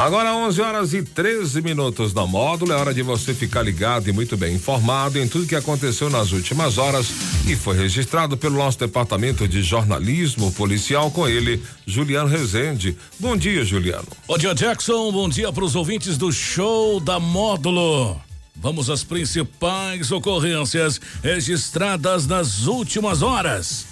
Agora 11 horas e 13 minutos da módulo, é hora de você ficar ligado e muito bem informado em tudo que aconteceu nas últimas horas e foi registrado pelo nosso departamento de jornalismo policial com ele, Juliano Rezende. Bom dia, Juliano. Bom dia, Jackson. Bom dia para os ouvintes do show da módulo. Vamos às principais ocorrências registradas nas últimas horas.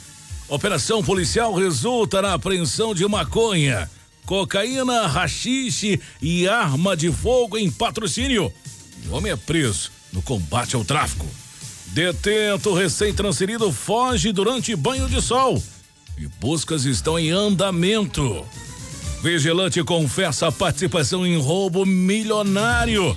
Operação policial resulta na apreensão de maconha cocaína, rachixe e arma de fogo em patrocínio. O homem é preso no combate ao tráfico. Detento recém-transferido foge durante banho de sol e buscas estão em andamento. Vigilante confessa participação em roubo milionário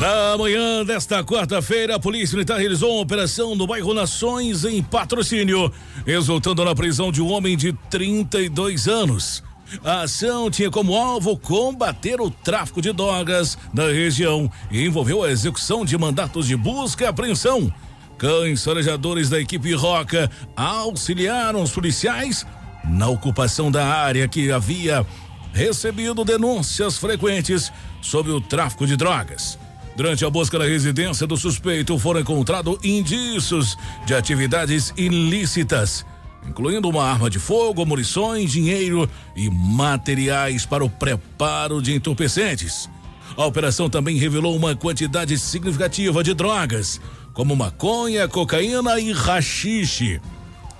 Na manhã desta quarta-feira, a Polícia Militar realizou uma operação no bairro Nações em patrocínio, resultando na prisão de um homem de 32 anos. A ação tinha como alvo combater o tráfico de drogas na região e envolveu a execução de mandatos de busca e apreensão. Cães farejadores da equipe Roca auxiliaram os policiais na ocupação da área que havia recebido denúncias frequentes sobre o tráfico de drogas. Durante a busca na residência do suspeito foram encontrados indícios de atividades ilícitas incluindo uma arma de fogo, munições, dinheiro e materiais para o preparo de entorpecentes. A operação também revelou uma quantidade significativa de drogas, como maconha, cocaína e rachixe.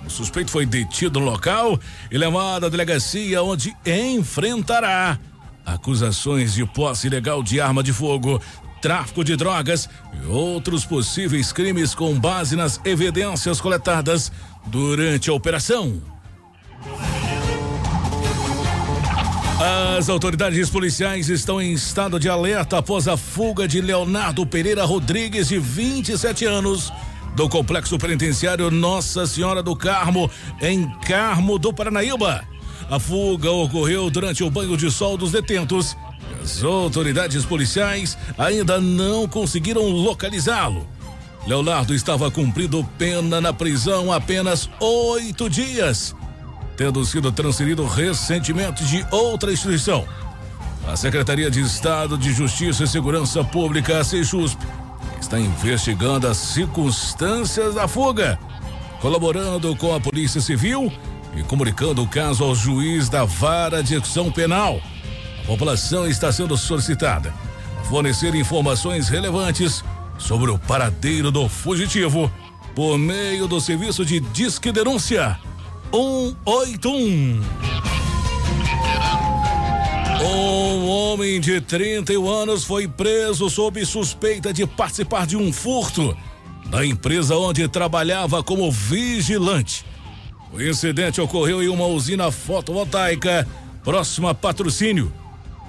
O suspeito foi detido no local e levado à delegacia, onde enfrentará acusações de posse ilegal de arma de fogo, tráfico de drogas e outros possíveis crimes com base nas evidências coletadas durante a operação. As autoridades policiais estão em estado de alerta após a fuga de Leonardo Pereira Rodrigues, de 27 anos, do complexo penitenciário Nossa Senhora do Carmo, em Carmo do Paranaíba. A fuga ocorreu durante o banho de sol dos detentos. As autoridades policiais ainda não conseguiram localizá-lo. Leonardo estava cumprindo pena na prisão apenas oito dias, tendo sido transferido recentemente de outra instituição. A Secretaria de Estado de Justiça e Segurança Pública, a Sejusp, está investigando as circunstâncias da fuga, colaborando com a Polícia Civil e comunicando o caso ao juiz da Vara de Execução Penal. A população está sendo solicitada a fornecer informações relevantes sobre o paradeiro do fugitivo por meio do serviço de Disque Denúncia 181. Um homem de 31 anos foi preso sob suspeita de participar de um furto na empresa onde trabalhava como vigilante. O incidente ocorreu em uma usina fotovoltaica próxima a patrocínio.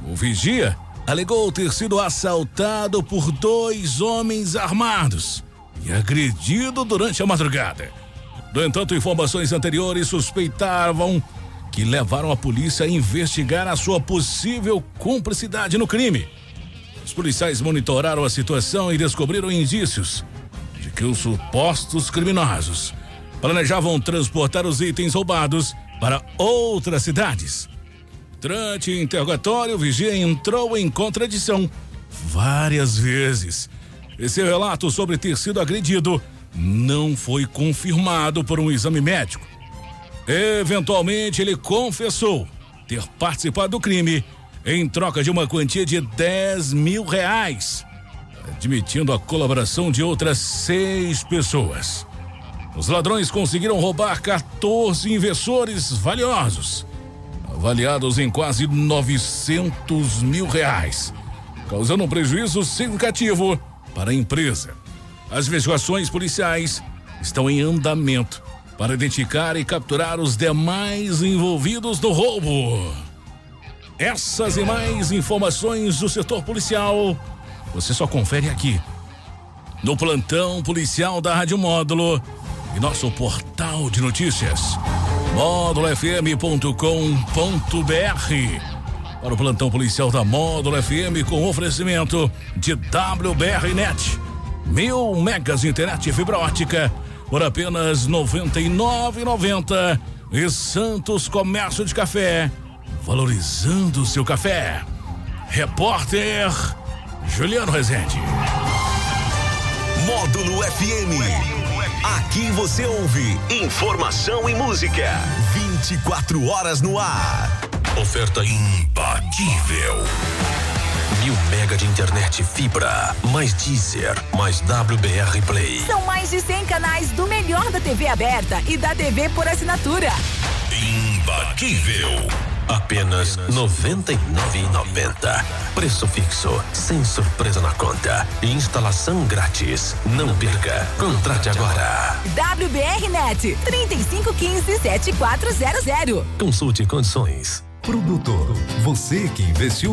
O vigia alegou ter sido assaltado por dois homens armados e agredido durante a madrugada. No entanto, informações anteriores suspeitavam que levaram a polícia a investigar a sua possível cumplicidade no crime. Os policiais monitoraram a situação e descobriram indícios de que os supostos criminosos planejavam transportar os itens roubados para outras cidades. Durante o interrogatório, o vigia entrou em contradição várias vezes. Esse relato sobre ter sido agredido não foi confirmado por um exame médico. Eventualmente, ele confessou ter participado do crime em troca de uma quantia de 10 mil reais, admitindo a colaboração de outras seis pessoas. Os ladrões conseguiram roubar 14 investidores valiosos avaliados em quase 900 mil reais, causando um prejuízo significativo para a empresa. As investigações policiais estão em andamento para identificar e capturar os demais envolvidos no roubo. Essas e mais informações do setor policial Você só confere aqui. No plantão policial da Rádio Módulo e nosso portal de notícias módulofm.com.br para o plantão policial da Módulo FM com oferecimento de WBRnet. Mil megas internet e fibra ótica por apenas R$ 99,90 e Santos Comércio de Café, valorizando o seu café. Repórter Juliano Rezende. Módulo FM. Aqui você ouve informação e música. 24 horas no ar. Oferta imbatível. Mil mega de internet fibra, mais Deezer, mais WBR Play. São mais de 100 canais do melhor da TV aberta e da TV por assinatura. Imbatível. Apenas R$ 99,90. Preço fixo, sem surpresa na conta. Instalação grátis. Não perca. Contrate agora. WBR Net 3515 7400. Consulte condições. Produtor, você que investiu